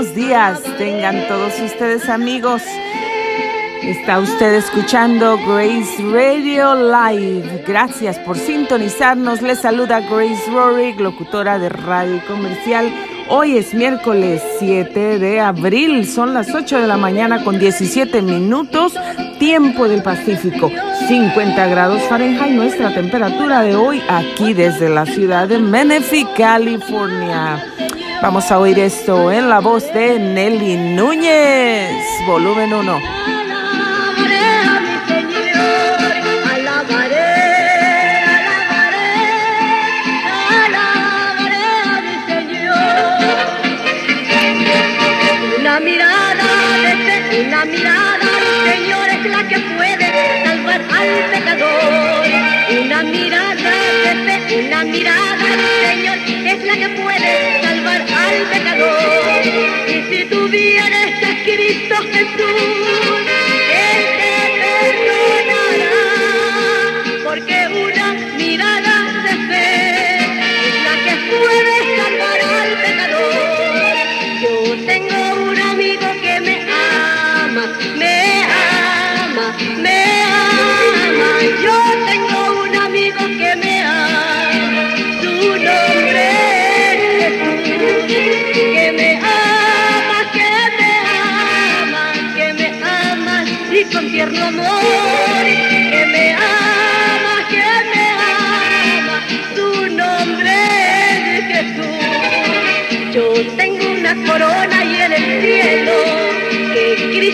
buenos días tengan todos ustedes amigos. Está usted escuchando Grace Radio Live. Gracias por sintonizarnos. Le saluda Grace Rory, locutora de radio comercial. Hoy es miércoles 7 de abril. Son las 8 de la mañana con 17 minutos, tiempo del Pacífico. 50 grados Fahrenheit, nuestra temperatura de hoy aquí desde la ciudad de Menifee, California. Vamos a oír esto en la voz de Nelly Núñez, volumen 1. que tú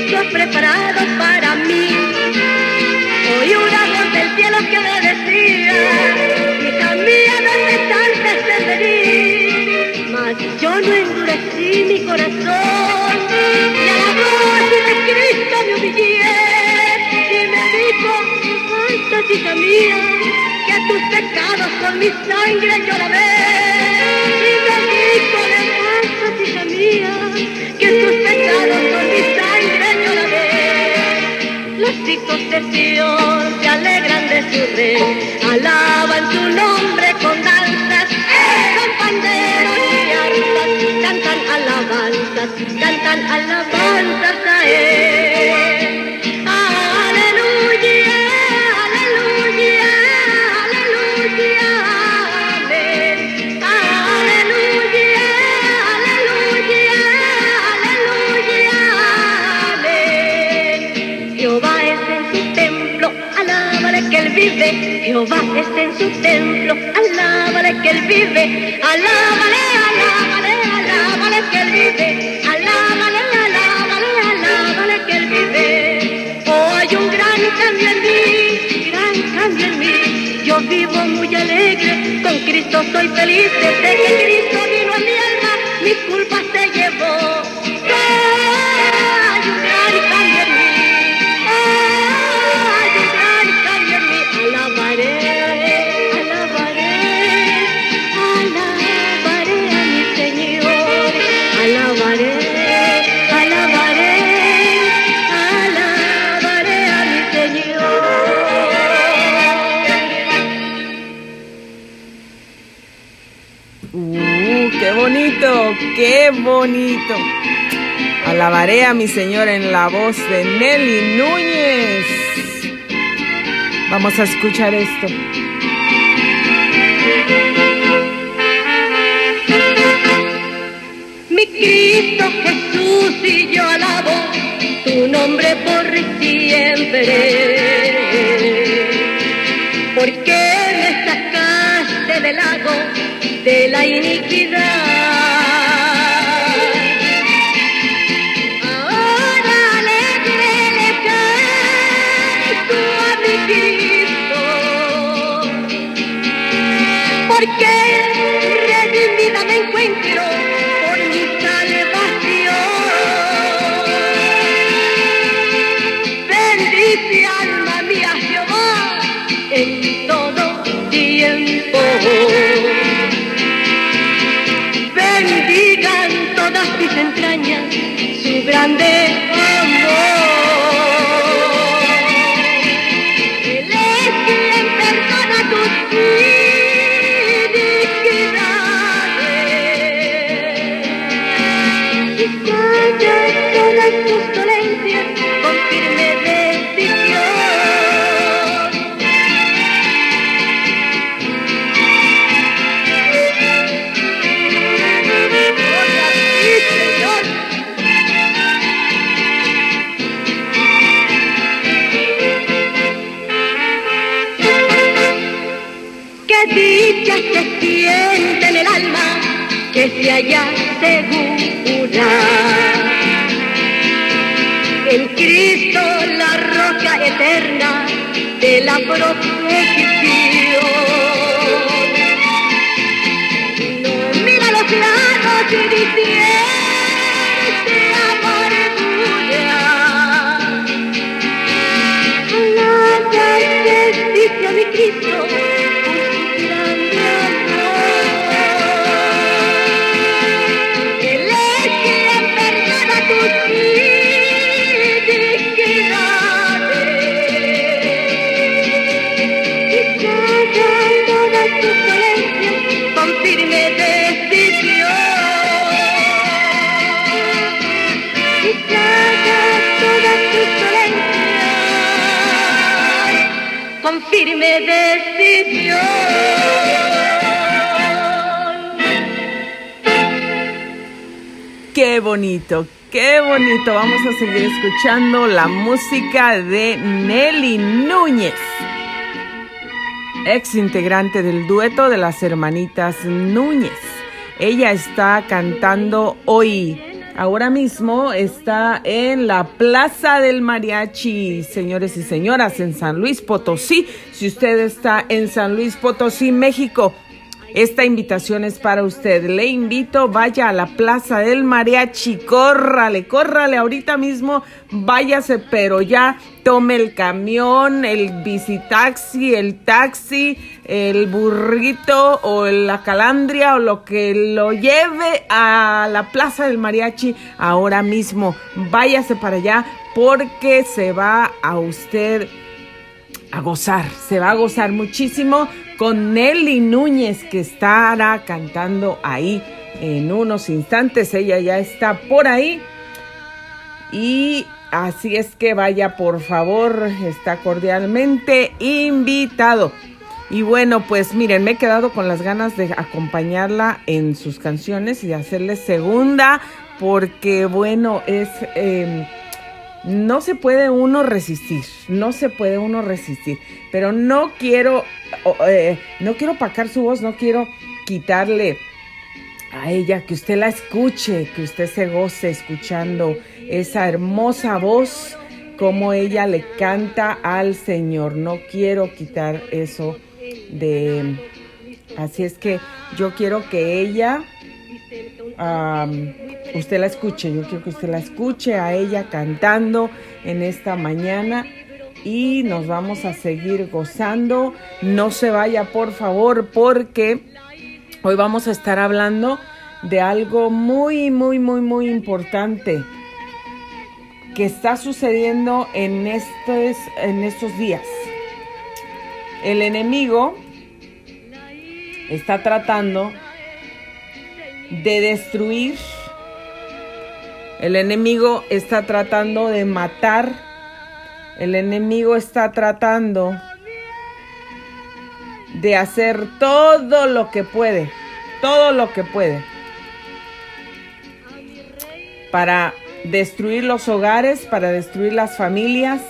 preparado para mí. Hoy una voz del cielo que me decía, hija mía, te canses de venir. Mas yo no endurecí mi corazón y a la voz de Cristo me humillé y me dijo, falta hija mía, que tus pecados con mi sangre yo de Sion se alegran de su rey, alaban su nombre con danzas, con panderos y arpas, cantan alabanzas, cantan alabanzas a él. Su templo, alábale que él vive. Alábale, alábale, alábale que él vive. Alábale, alábale, alábale que él vive. Oh, hay un gran cambio en mí, gran cambio en mí. Yo vivo muy alegre, con Cristo soy feliz. Desde que qué bonito. Alabaré a mi Señor en la voz de Nelly Núñez. Vamos a escuchar esto. Mi Cristo Jesús y yo alabo tu nombre por siempre. Porque me sacaste del lago de la iniquidad. Grande segura. En Cristo la roca eterna de la protección. No mira los lados y divierte firme decisión. Qué bonito, qué bonito. Vamos a seguir escuchando la música de Nelly Núñez, ex integrante del dueto de las hermanitas Núñez. Ella está cantando hoy. Ahora mismo está en la Plaza del Mariachi, señores y señoras, en San Luis Potosí. Si usted está en San Luis Potosí, México, esta invitación es para usted. Le invito, vaya a la Plaza del Mariachi, córrale, córrale ahorita mismo, váyase, pero ya tome el camión, el bicitaxi, el taxi, el burrito o la calandria o lo que lo lleve a la Plaza del Mariachi ahora mismo. Váyase para allá porque se va a usted a gozar, se va a gozar muchísimo con Nelly Núñez que estará cantando ahí en unos instantes. Ella ya está por ahí. Y así es que vaya, por favor, está cordialmente invitado. Y bueno, pues miren, me he quedado con las ganas de acompañarla en sus canciones y de hacerle segunda, porque bueno, es... Eh, no se puede uno resistir, no se puede uno resistir, pero no quiero, eh, no quiero opacar su voz, no quiero quitarle a ella, que usted la escuche, que usted se goce escuchando esa hermosa voz, como ella le canta al Señor. No quiero quitar eso de... Así es que yo quiero que ella usted la escuche. Yo quiero que usted la escuche a ella cantando en esta mañana y nos vamos a seguir gozando. No se vaya, por favor, porque hoy vamos a estar hablando de algo muy, muy, muy, muy importante que está sucediendo en estos, en estos días. El enemigo está tratando de destruir. El enemigo está tratando de matar. El enemigo está tratando de hacer todo lo que puede. Todo lo que puede. Para destruir los hogares, para destruir las familias.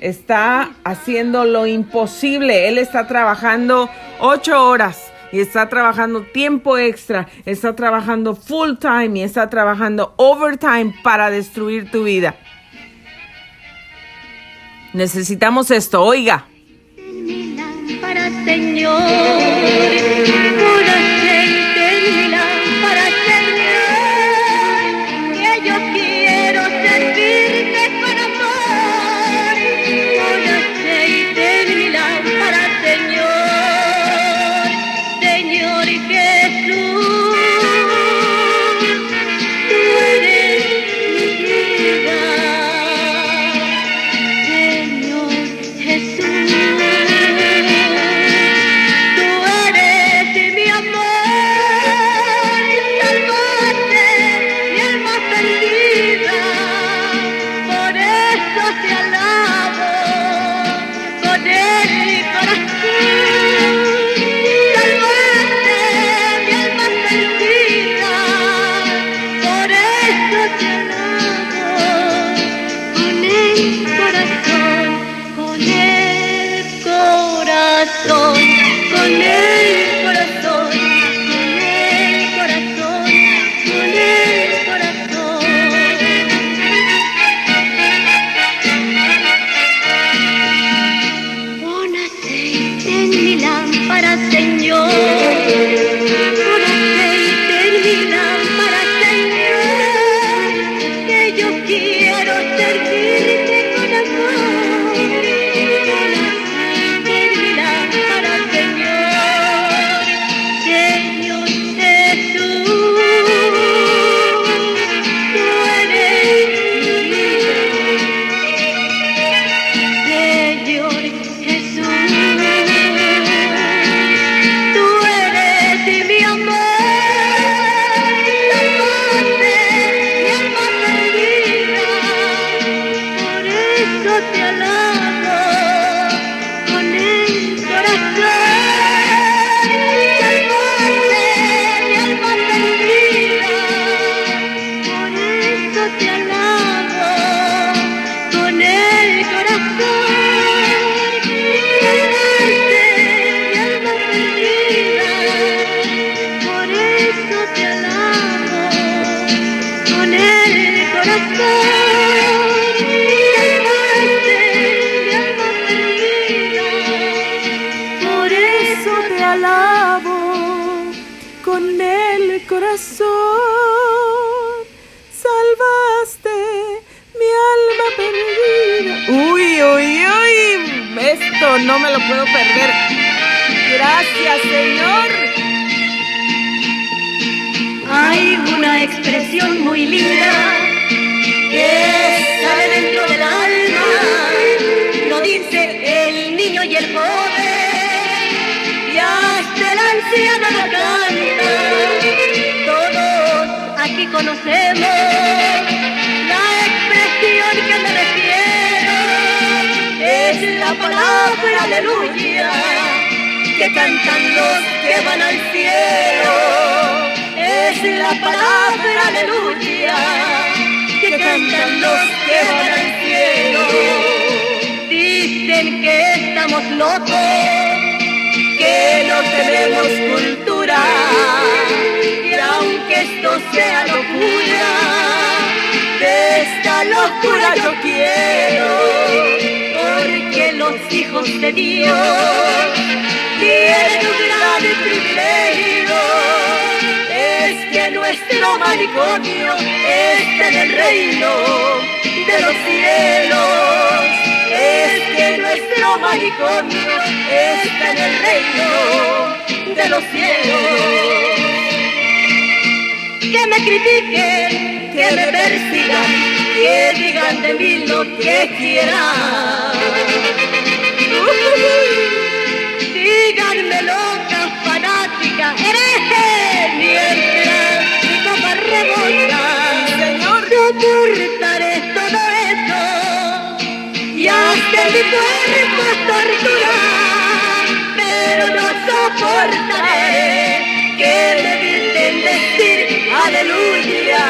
Está haciendo lo imposible. Él está trabajando ocho horas y está trabajando tiempo extra, está trabajando full time y está trabajando overtime para destruir tu vida. Necesitamos esto, oiga. lámpara, Señor, no me lo puedo perder. Gracias, Señor. Hay una expresión muy linda que dentro del alma. Lo dice el niño y el joven, y hasta el anciano lo canta. Todos aquí conocemos la expresión que me refiero. Es la palabra aleluya que cantan los que van al cielo es la palabra aleluya cantan los que van al cielo. Dicen que estamos locos, que no tenemos cultura, y aunque esto sea locura, de esta locura yo quiero, porque los hijos de Dios tienen un gran privilegio. Es que nuestro manicomio reino de los cielos. Es que nuestro manicomio está en el reino de los cielos. Que me critiquen, que me persigan, que digan de mí lo que quieran. Díganme loca, fanática, mi cuerpo torturar, pero no soportaré que me eviten decir aleluya,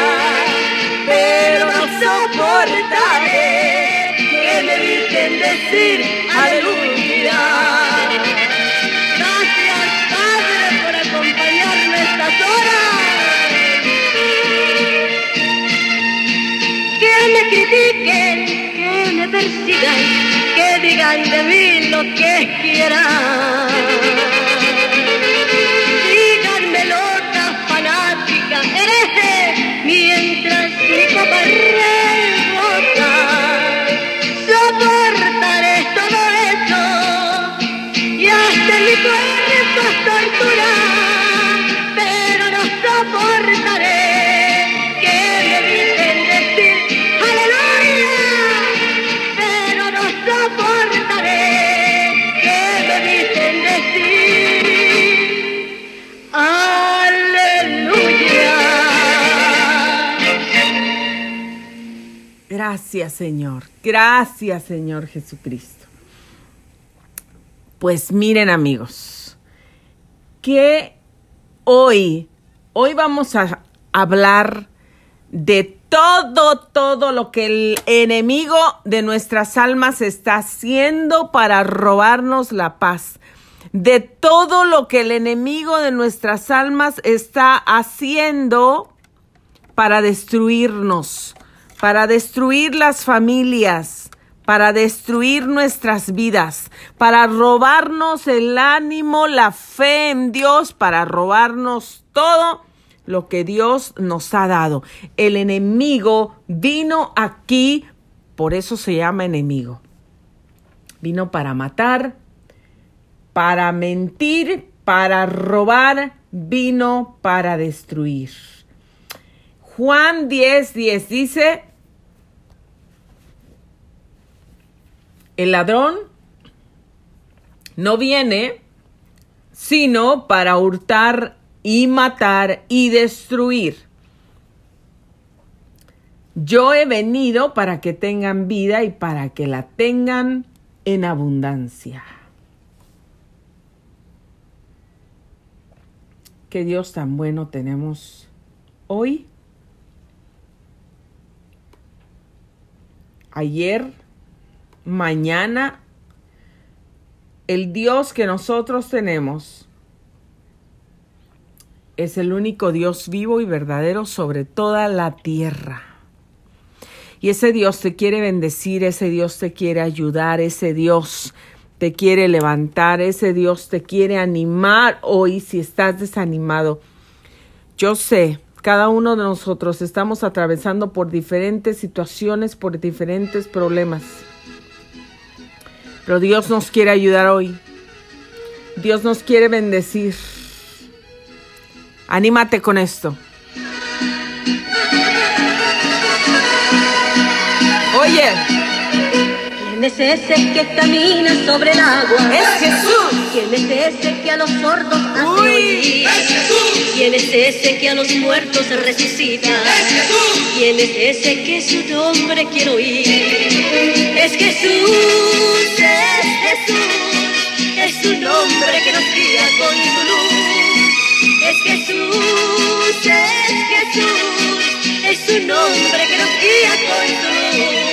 pero no soportaré que me eviten decir aleluya. Gracias, Padre, por acompañarme estas horas. Que me critiquen, que me persigan, digan de mí lo que quieran. Señor. Gracias, Señor Jesucristo. Pues miren, amigos, que hoy, hoy vamos a hablar de todo, todo lo que el enemigo de nuestras almas está haciendo para robarnos la paz. De todo lo que el enemigo de nuestras almas está haciendo para destruirnos, para destruir las familias, para destruir nuestras vidas, para robarnos el ánimo, la fe en Dios, para robarnos todo lo que Dios nos ha dado. El enemigo vino aquí, por eso se llama enemigo. Vino para matar, para mentir, para robar, vino para destruir. Juan 10, 10 dice, el ladrón no viene sino para hurtar y matar y destruir. Yo he venido para que tengan vida y para que la tengan en abundancia. Qué Dios tan bueno tenemos hoy. Ayer, mañana, el Dios que nosotros tenemos es el único Dios vivo y verdadero sobre toda la tierra. Y ese Dios te quiere bendecir, ese Dios te quiere ayudar, ese Dios te quiere levantar, ese Dios te quiere animar hoy si estás desanimado. Yo sé, cada uno de nosotros estamos atravesando por diferentes situaciones, por diferentes problemas. Pero Dios nos quiere ayudar hoy. Dios nos quiere bendecir. Anímate con esto. Oye. ¿Quién es ese que camina sobre el agua? Es Jesús. ¿Quién es ese que a los sordos hace oír? ¡Es Jesús! ¿Quién es ese que a los muertos resucita? ¡Es Jesús! ¿Quién es ese que su nombre quiero oír? Es Jesús, es Jesús, es su nombre que nos guía con su luz. Es Jesús, es Jesús, es su nombre que nos guía con su luz.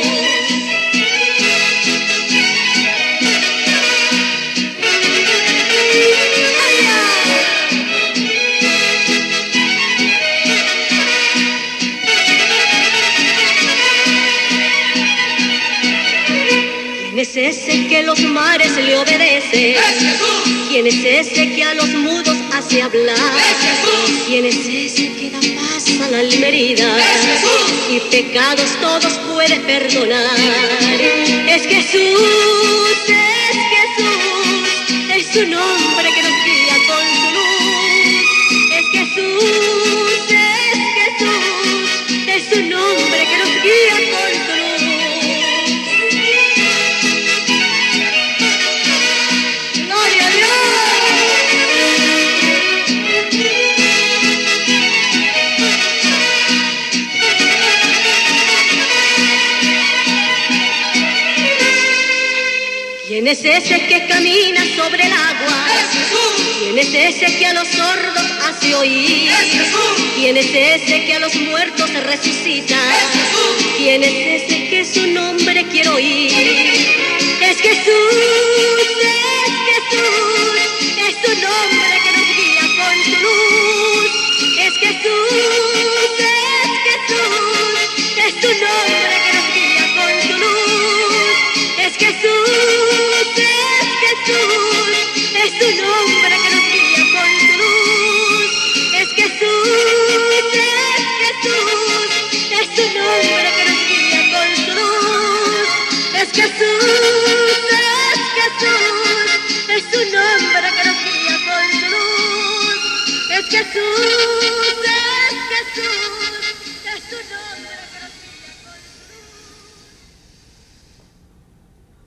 Es ese que los mares le obedece? ¡Es Jesús! ¿Quién es ese que a los mudos hace hablar? ¡Es Jesús! ¿Quién es ese que da paz a la alma herida? ¡Es Jesús! Y pecados todos puede perdonar. Es Jesús, es Jesús, es su nombre que nos guía con su luz. Es Jesús, es Jesús, es su nombre que nos guía con es ese que camina sobre el agua? ¡Es Jesús! ¿Quién es ese que a los sordos hace oír? ¡Es Jesús! ¿Quién es ese que a los muertos resucita? ¡Es Jesús! ¿Quién es ese que su nombre quiero oír? Es Jesús,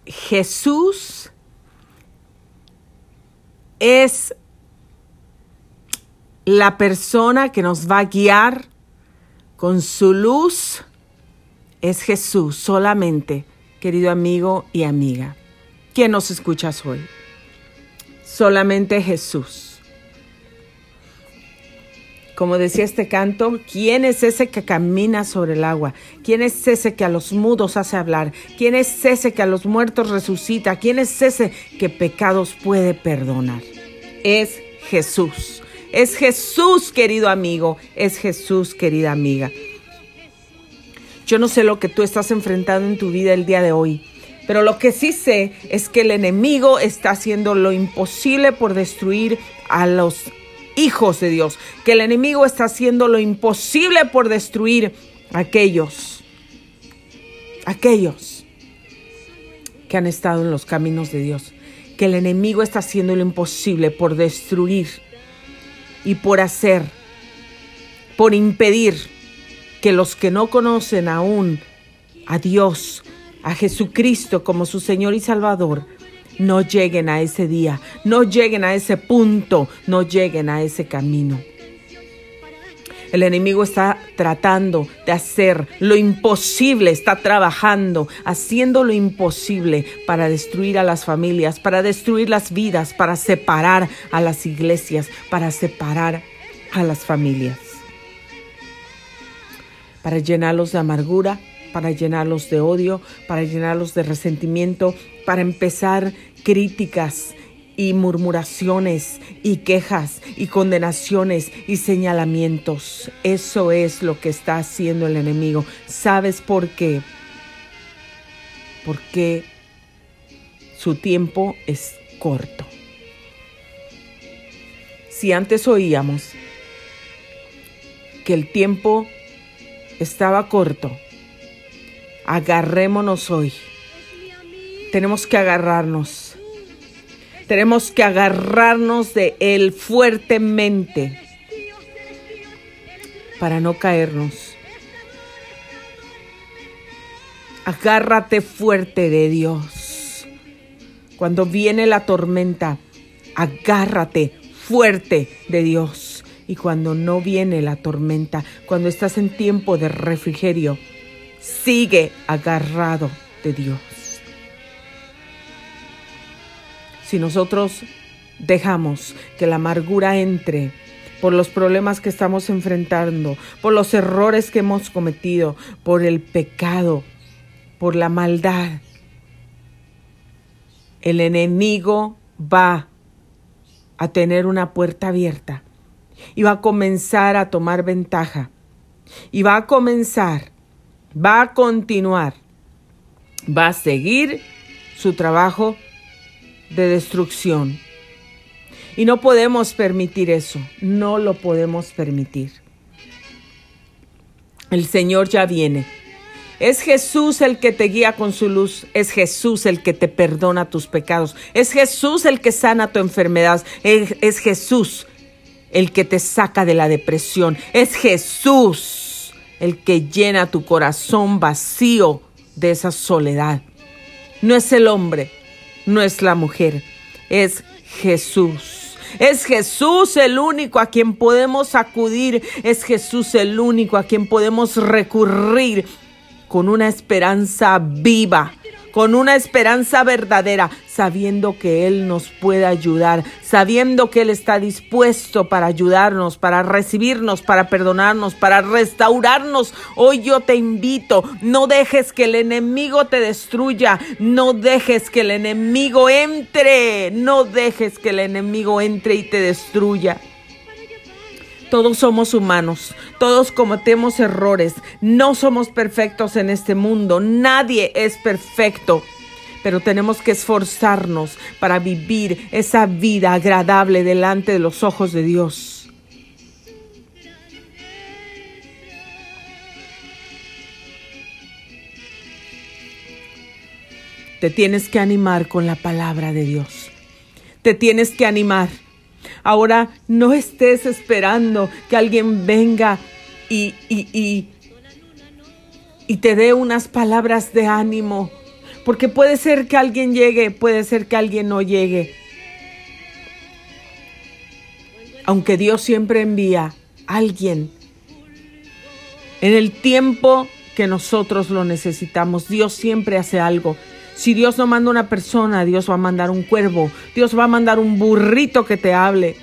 Jesús es la persona que nos va a guiar con su luz. Es Jesús solamente, querido amigo y amiga. ¿Quién nos escuchas hoy? Solamente Jesús. Como decía este canto, ¿quién es ese que camina sobre el agua? ¿Quién es ese que a los mudos hace hablar? ¿Quién es ese que a los muertos resucita? ¿Quién es ese que pecados puede perdonar? Es Jesús. Es Jesús, querido amigo. Es Jesús, querida amiga. Yo no sé lo que tú estás enfrentando en tu vida el día de hoy, Pero lo que sí sé es que el enemigo está haciendo lo imposible por destruir a los hijos de Dios, que el enemigo está haciendo lo imposible por destruir a aquellos, aquellos que han estado en los caminos de Dios, que el enemigo está haciendo lo imposible por destruir y por hacer, por impedir que los que no conocen aún a Dios, a Jesucristo como su Señor y Salvador, no lleguen a ese día, no lleguen a ese punto, no lleguen a ese camino. El enemigo está tratando de hacer lo imposible, está trabajando, haciendo lo imposible para destruir a las familias, para destruir las vidas, para separar a las iglesias, para separar a las familias, para llenarlos de amargura, para llenarlos de odio, para llenarlos de resentimiento, para empezar críticas y murmuraciones y quejas y condenaciones y señalamientos. Eso es lo que está haciendo el enemigo. ¿Sabes por qué? Porque su tiempo es corto. Si antes oíamos que el tiempo estaba corto, agarrémonos hoy. Tenemos que agarrarnos. Tenemos que agarrarnos de Él fuertemente para no caernos. Agárrate fuerte de Dios. Cuando viene la tormenta, agárrate fuerte de Dios. Y cuando no viene la tormenta, cuando estás en tiempo de refrigerio, sigue agarrado de Dios. Si nosotros dejamos que la amargura entre por los problemas que estamos enfrentando, por los errores que hemos cometido, por el pecado, por la maldad, el enemigo va a tener una puerta abierta y va a comenzar a tomar ventaja y va a comenzar va a continuar, va a seguir su trabajo de destrucción. Y no podemos permitir eso, no lo podemos permitir. El Señor ya viene. Es Jesús el que te guía con su luz, es Jesús el que te perdona tus pecados, es Jesús el que sana tu enfermedad, es, es Jesús el que te saca de la depresión, es Jesús el que llena tu corazón vacío de esa soledad. No es el hombre, no es la mujer, es Jesús. Es Jesús el único a quien podemos acudir, es Jesús el único a quien podemos recurrir con una esperanza viva con una esperanza verdadera, sabiendo que Él nos puede ayudar, sabiendo que Él está dispuesto para ayudarnos, para recibirnos, para perdonarnos, para restaurarnos. Hoy yo te invito, no dejes que el enemigo te destruya, no dejes que el enemigo entre, no dejes que el enemigo entre y te destruya. Todos somos humanos, todos cometemos errores, no somos perfectos en este mundo, nadie es perfecto pero tenemos que esforzarnos para vivir esa vida agradable delante de los ojos de Dios. Te tienes que animar con la palabra de Dios. Te tienes que animar. Ahora no estés esperando que alguien venga y, y, y, te dé unas palabras de ánimo. Porque puede ser que alguien llegue, puede ser que alguien no llegue. Aunque Dios siempre envía a alguien en el tiempo que nosotros lo necesitamos, Dios siempre hace algo. Si Dios no manda una persona, Dios va a mandar un cuervo, Dios va a mandar un burrito que te hable.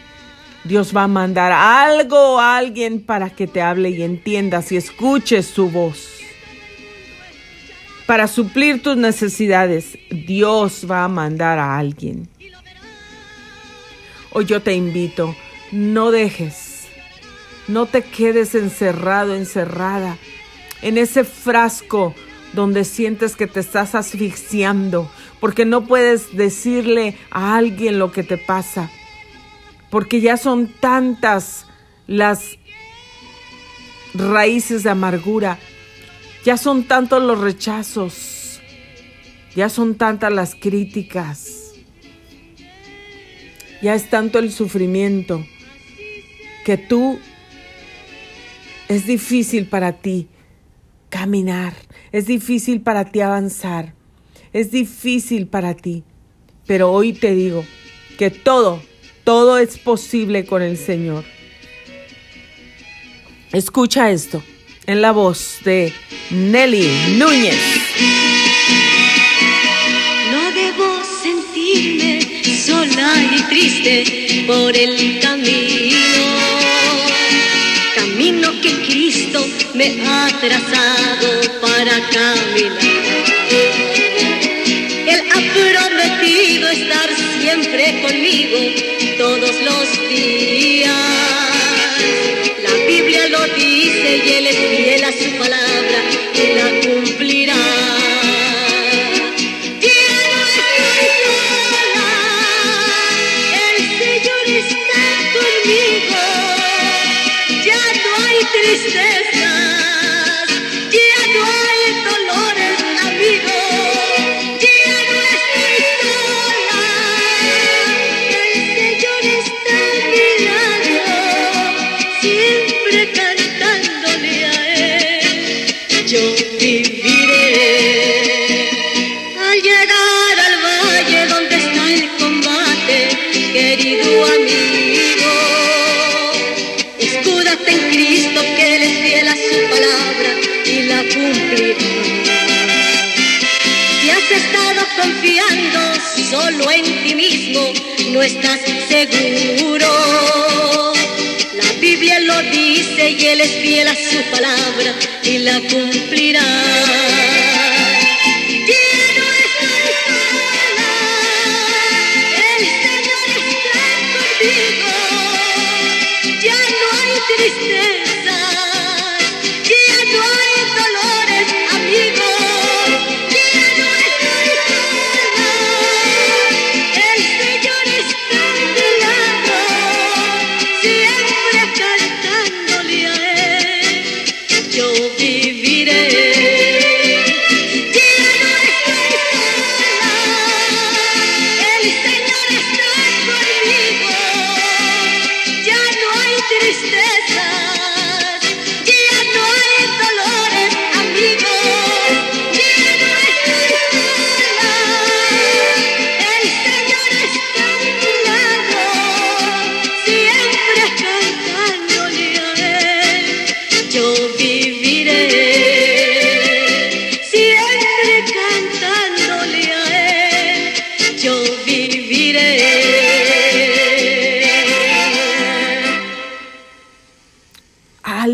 Dios va a mandar algo a alguien para que te hable y entiendas y escuches su voz. Para suplir tus necesidades, Dios va a mandar a alguien. Hoy yo te invito, no dejes, no te quedes encerrado, encerrada en ese frasco donde sientes que te estás asfixiando, porque no puedes decirle a alguien lo que te pasa, porque ya son tantas las raíces de amargura, ya son tantos los rechazos, ya son tantas las críticas, ya es tanto el sufrimiento que tú es difícil para ti caminar, es difícil para ti avanzar, es difícil para ti. Pero hoy te digo que todo, todo es posible con el Señor. Escucha esto en la voz de Nelly Núñez. No debo sentirme sola y triste por el camino, camino que me ha trazado para caminar. Él ha prometido estar siempre conmigo todos los días. La Biblia lo dice y Él es fiel a su palabra confiando solo en ti mismo, no estás seguro. La Biblia lo dice y Él es fiel a su palabra y la cumplirá.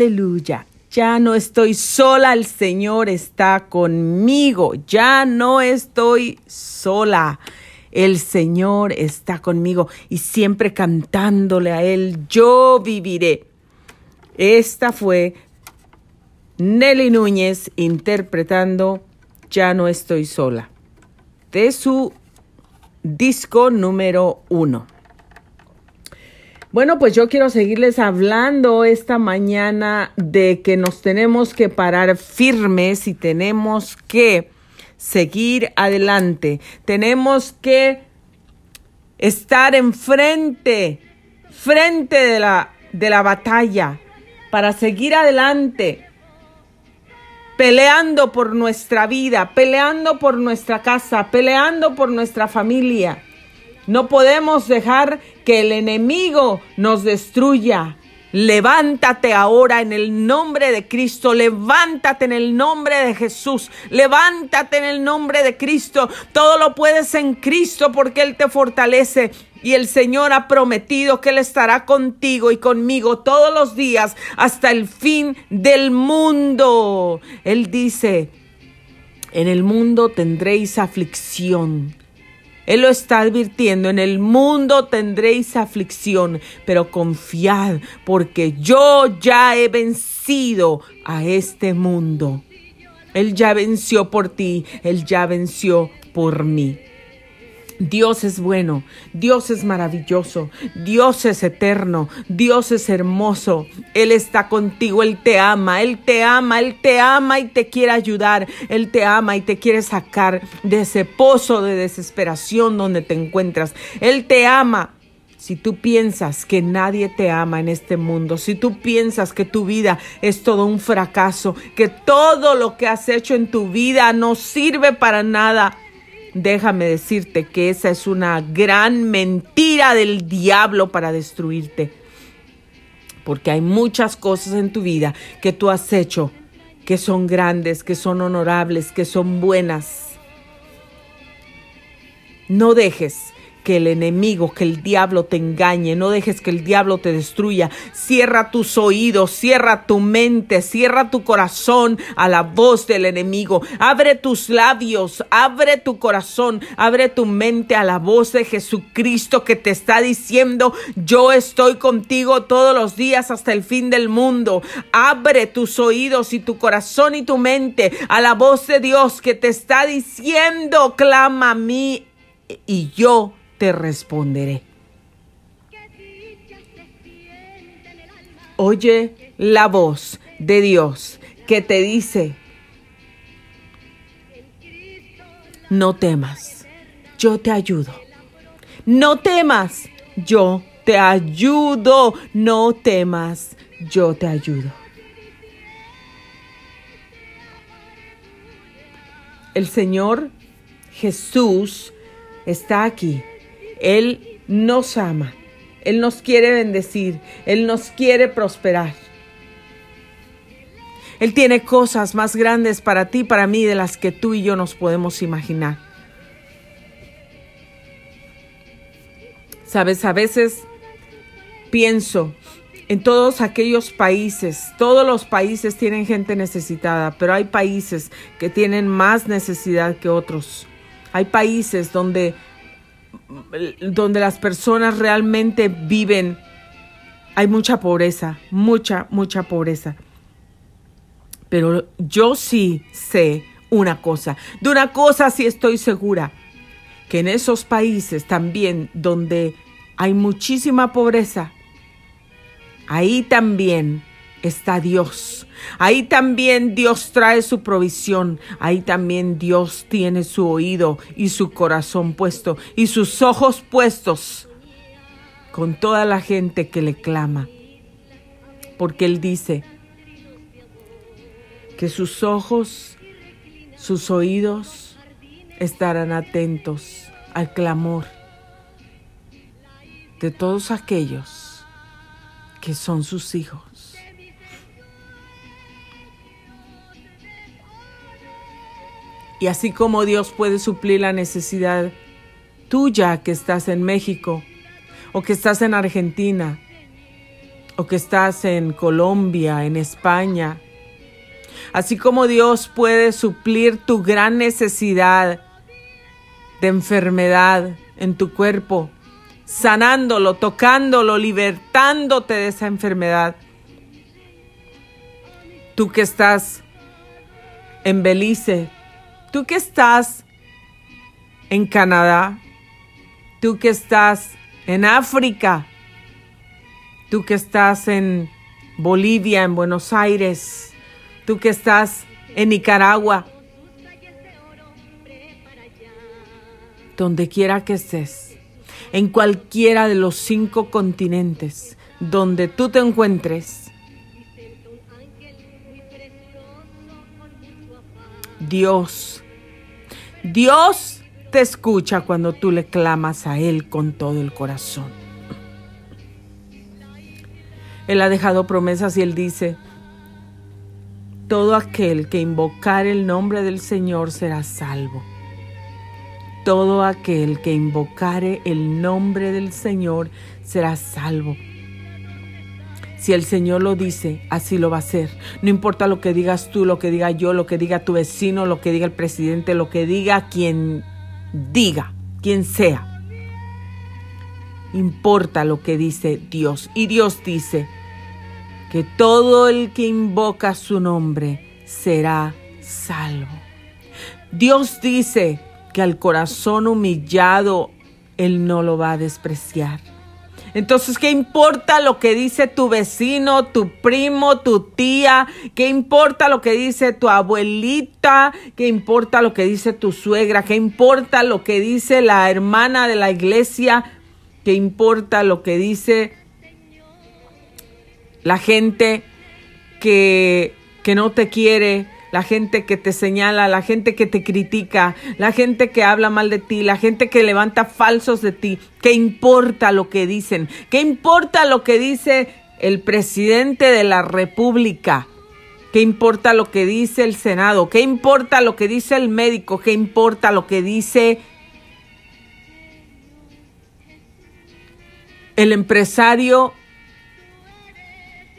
Aleluya. Ya no estoy sola, el Señor está conmigo. Ya no estoy sola. El Señor está conmigo y siempre cantándole a Él, yo viviré. Esta fue Nelly Núñez interpretando Ya no estoy sola de su disco número uno. Bueno, pues yo quiero seguirles hablando esta mañana de que nos tenemos que parar firmes y tenemos que seguir adelante. Tenemos que estar enfrente, frente de la, de la batalla para seguir adelante, peleando por nuestra vida, peleando por nuestra casa, peleando por nuestra familia. No podemos dejar que el enemigo nos destruya. Levántate ahora en el nombre de Cristo, levántate en el nombre de Jesús, levántate en el nombre de Cristo. Todo lo puedes en Cristo porque Él te fortalece. Y el Señor ha prometido que Él estará contigo y conmigo todos los días hasta el fin del mundo. Él dice, en el mundo tendréis aflicción. Él lo está advirtiendo, en el mundo tendréis aflicción, pero confiad porque yo ya he vencido a este mundo. Él ya venció por ti, Él ya venció por mí. Dios es bueno, Dios es maravilloso, Dios es eterno, Dios es hermoso, Él está contigo, Él te ama, Él te ama, Él te ama y te quiere ayudar, Él te ama y te quiere sacar de ese pozo de desesperación donde te encuentras, Él te ama. Si tú piensas que nadie te ama en este mundo, si tú piensas que tu vida es todo un fracaso, que todo lo que has hecho en tu vida no sirve para nada, déjame decirte que esa es una gran mentira del diablo para destruirte. Porque hay muchas cosas en tu vida que tú has hecho que son grandes, que son honorables, que son buenas. No dejes que el enemigo, que el diablo te engañe, no dejes que el diablo te destruya. Cierra tus oídos, cierra tu mente, cierra tu corazón a la voz del enemigo. Abre tus labios, abre tu corazón, abre tu mente a la voz de Jesucristo que te está diciendo, yo estoy contigo todos los días hasta el fin del mundo. Abre tus oídos y tu corazón y tu mente a la voz de Dios que te está diciendo, clama a mí y yo te responderé. Oye la voz de Dios que te dice, no temas, yo te ayudo. No temas, yo te ayudo. No temas, yo te ayudo. El Señor Jesús está aquí él nos ama, Él nos quiere bendecir, Él nos quiere prosperar. Él tiene cosas más grandes para ti, para mí, de las que tú y yo nos podemos imaginar. Sabes, a veces pienso en todos aquellos países, todos los países tienen gente necesitada, pero hay países que tienen más necesidad que otros. Hay países donde donde las personas realmente viven, hay mucha pobreza, mucha, mucha pobreza. Pero yo sí sé una cosa, de una cosa sí estoy segura, que en esos países también donde hay muchísima pobreza, ahí también está Dios. Ahí también Dios trae su provisión. Ahí también Dios tiene su oído y su corazón puesto y sus ojos puestos con toda la gente que le clama. Porque Él dice que sus ojos, sus oídos estarán atentos al clamor de todos aquellos que son sus hijos. Y así como Dios puede suplir la necesidad tuya que estás en México, o que estás en Argentina, o que estás en Colombia, en España, así como Dios puede suplir tu gran necesidad de enfermedad en tu cuerpo, sanándolo, tocándolo, libertándote de esa enfermedad. Tú que estás en Belice, Tú que estás en Canadá, tú que estás en África, tú que estás en Bolivia, en Buenos Aires, tú que estás en Nicaragua, donde quiera que estés, en cualquiera de los cinco continentes donde tú te encuentres, Dios. Dios te escucha cuando tú le clamas a Él con todo el corazón. Él ha dejado promesas y Él dice, todo aquel que invocar el nombre del Señor será salvo. Todo aquel que invocare el nombre del Señor será salvo. Si el Señor lo dice, así lo va a hacer. No importa lo que digas tú, lo que diga yo, lo que diga tu vecino, lo que diga el presidente, lo que diga quien diga, quien sea. Importa lo que dice Dios. Y Dios dice que todo el que invoca su nombre será salvo. Dios dice que al corazón humillado Él no lo va a despreciar. Entonces, ¿qué importa lo que dice tu vecino, tu primo, tu tía? ¿Qué importa lo que dice tu abuelita? ¿Qué importa lo que dice tu suegra? ¿Qué importa lo que dice la hermana de la iglesia? ¿Qué importa lo que dice la gente que, que no te quiere? La gente que te señala, la gente que te critica, la gente que habla mal de ti, la gente que levanta falsos de ti. ¿Qué importa lo que dicen? ¿Qué importa lo que dice el presidente de la República? ¿Qué importa lo que dice el Senado? ¿Qué importa lo que dice el médico? ¿Qué importa lo que dice el empresario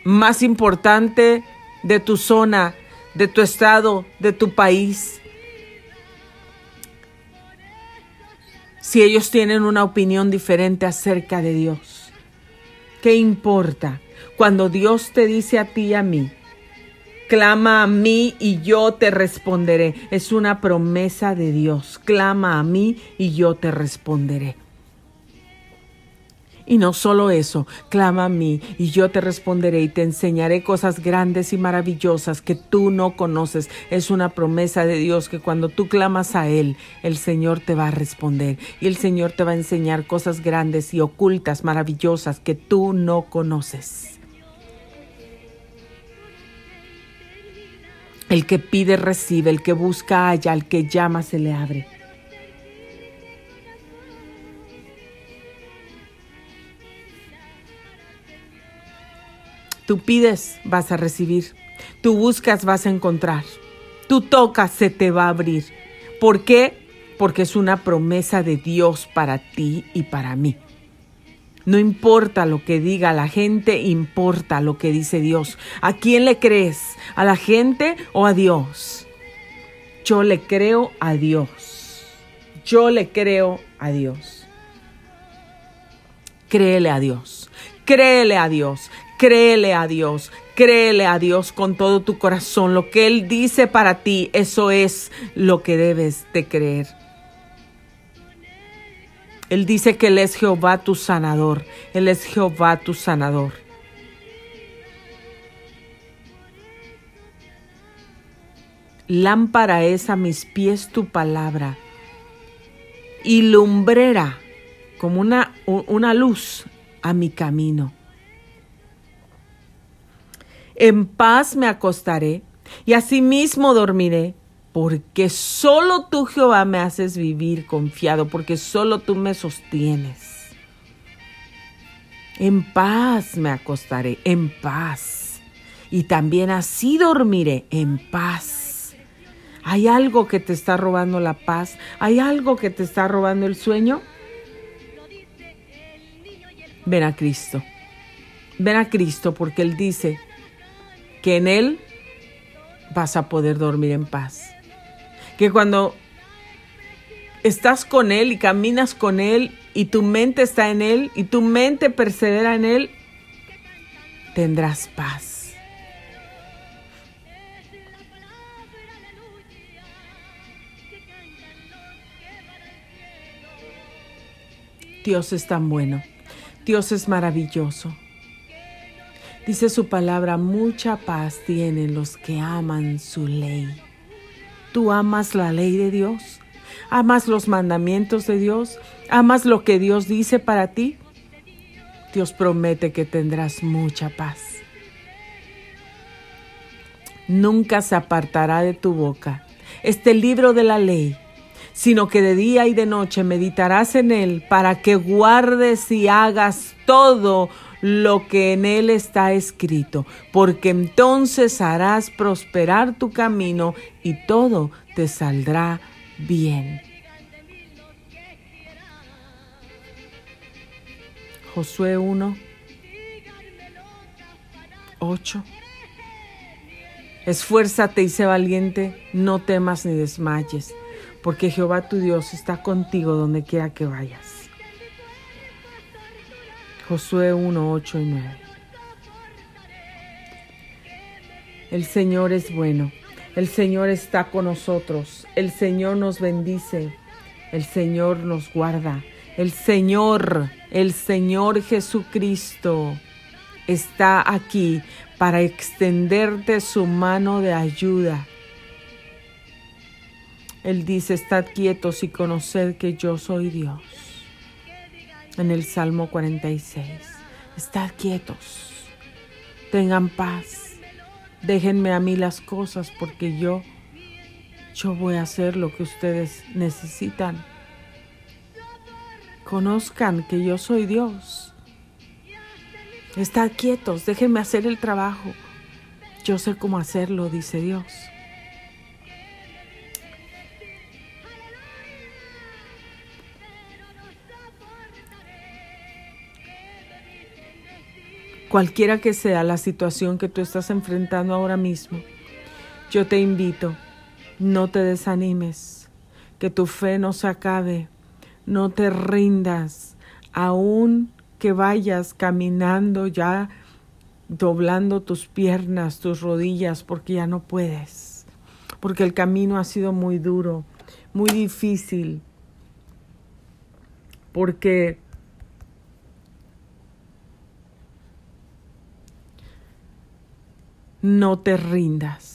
más importante de tu zona? De tu estado, de tu país. Si ellos tienen una opinión diferente acerca de Dios, ¿qué importa? Cuando Dios te dice a ti y a mí, clama a mí y yo te responderé. Es una promesa de Dios. Clama a mí y yo te responderé. Y no solo eso, clama a mí y yo te responderé y te enseñaré cosas grandes y maravillosas que tú no conoces. Es una promesa de Dios que cuando tú clamas a Él, el Señor te va a responder y el Señor te va a enseñar cosas grandes y ocultas, maravillosas que tú no conoces. El que pide recibe, el que busca halla, al que llama se le abre. Tú pides, vas a recibir. Tú buscas, vas a encontrar. Tú tocas, se te va a abrir. ¿Por qué? Porque es una promesa de Dios para ti y para mí. No importa lo que diga la gente, importa lo que dice Dios. ¿A quién le crees? ¿A la gente o a Dios? Yo le creo a Dios. Yo le creo a Dios. Créele a Dios. Créele a Dios. Créele a Dios, créele a Dios con todo tu corazón. Lo que Él dice para ti, eso es lo que debes de creer. Él dice que Él es Jehová tu sanador. Él es Jehová tu sanador. Lámpara es a mis pies tu palabra y lumbrera como una, una luz a mi camino. En paz me acostaré y asimismo dormiré, porque solo tú, Jehová, me haces vivir confiado, porque solo tú me sostienes. En paz me acostaré, en paz. Y también así dormiré, en paz. ¿Hay algo que te está robando la paz? ¿Hay algo que te está robando el sueño? Ven a Cristo. Ven a Cristo porque Él dice, que en Él vas a poder dormir en paz. Que cuando estás con Él y caminas con Él y tu mente está en Él y tu mente persevera en Él, tendrás paz. Dios es tan bueno. Dios es maravilloso. Dice su palabra, mucha paz tienen los que aman su ley. ¿Tú amas la ley de Dios? ¿Amas los mandamientos de Dios? ¿Amas lo que Dios dice para ti? Dios promete que tendrás mucha paz. Nunca se apartará de tu boca este libro de la ley, sino que de día y de noche meditarás en él para que guardes y hagas todo lo que en él está escrito, porque entonces harás prosperar tu camino y todo te saldrá bien. Josué 1, 8. Esfuérzate y sé valiente, no temas ni desmayes, porque Jehová tu Dios está contigo donde quiera que vayas. Josué 1, 8 y 9. El Señor es bueno. El Señor está con nosotros, el Señor nos bendice, el Señor nos guarda, el Señor, el Señor Jesucristo está aquí para extenderte su mano de ayuda. Él dice, estad quietos y conoced que yo soy Dios. En el Salmo 46, estad quietos, tengan paz, déjenme a mí las cosas porque yo, yo voy a hacer lo que ustedes necesitan. Conozcan que yo soy Dios. Estad quietos, déjenme hacer el trabajo. Yo sé cómo hacerlo, dice Dios. Cualquiera que sea la situación que tú estás enfrentando ahora mismo, yo te invito, no te desanimes, que tu fe no se acabe, no te rindas, aún que vayas caminando ya doblando tus piernas, tus rodillas, porque ya no puedes, porque el camino ha sido muy duro, muy difícil, porque no te rindas.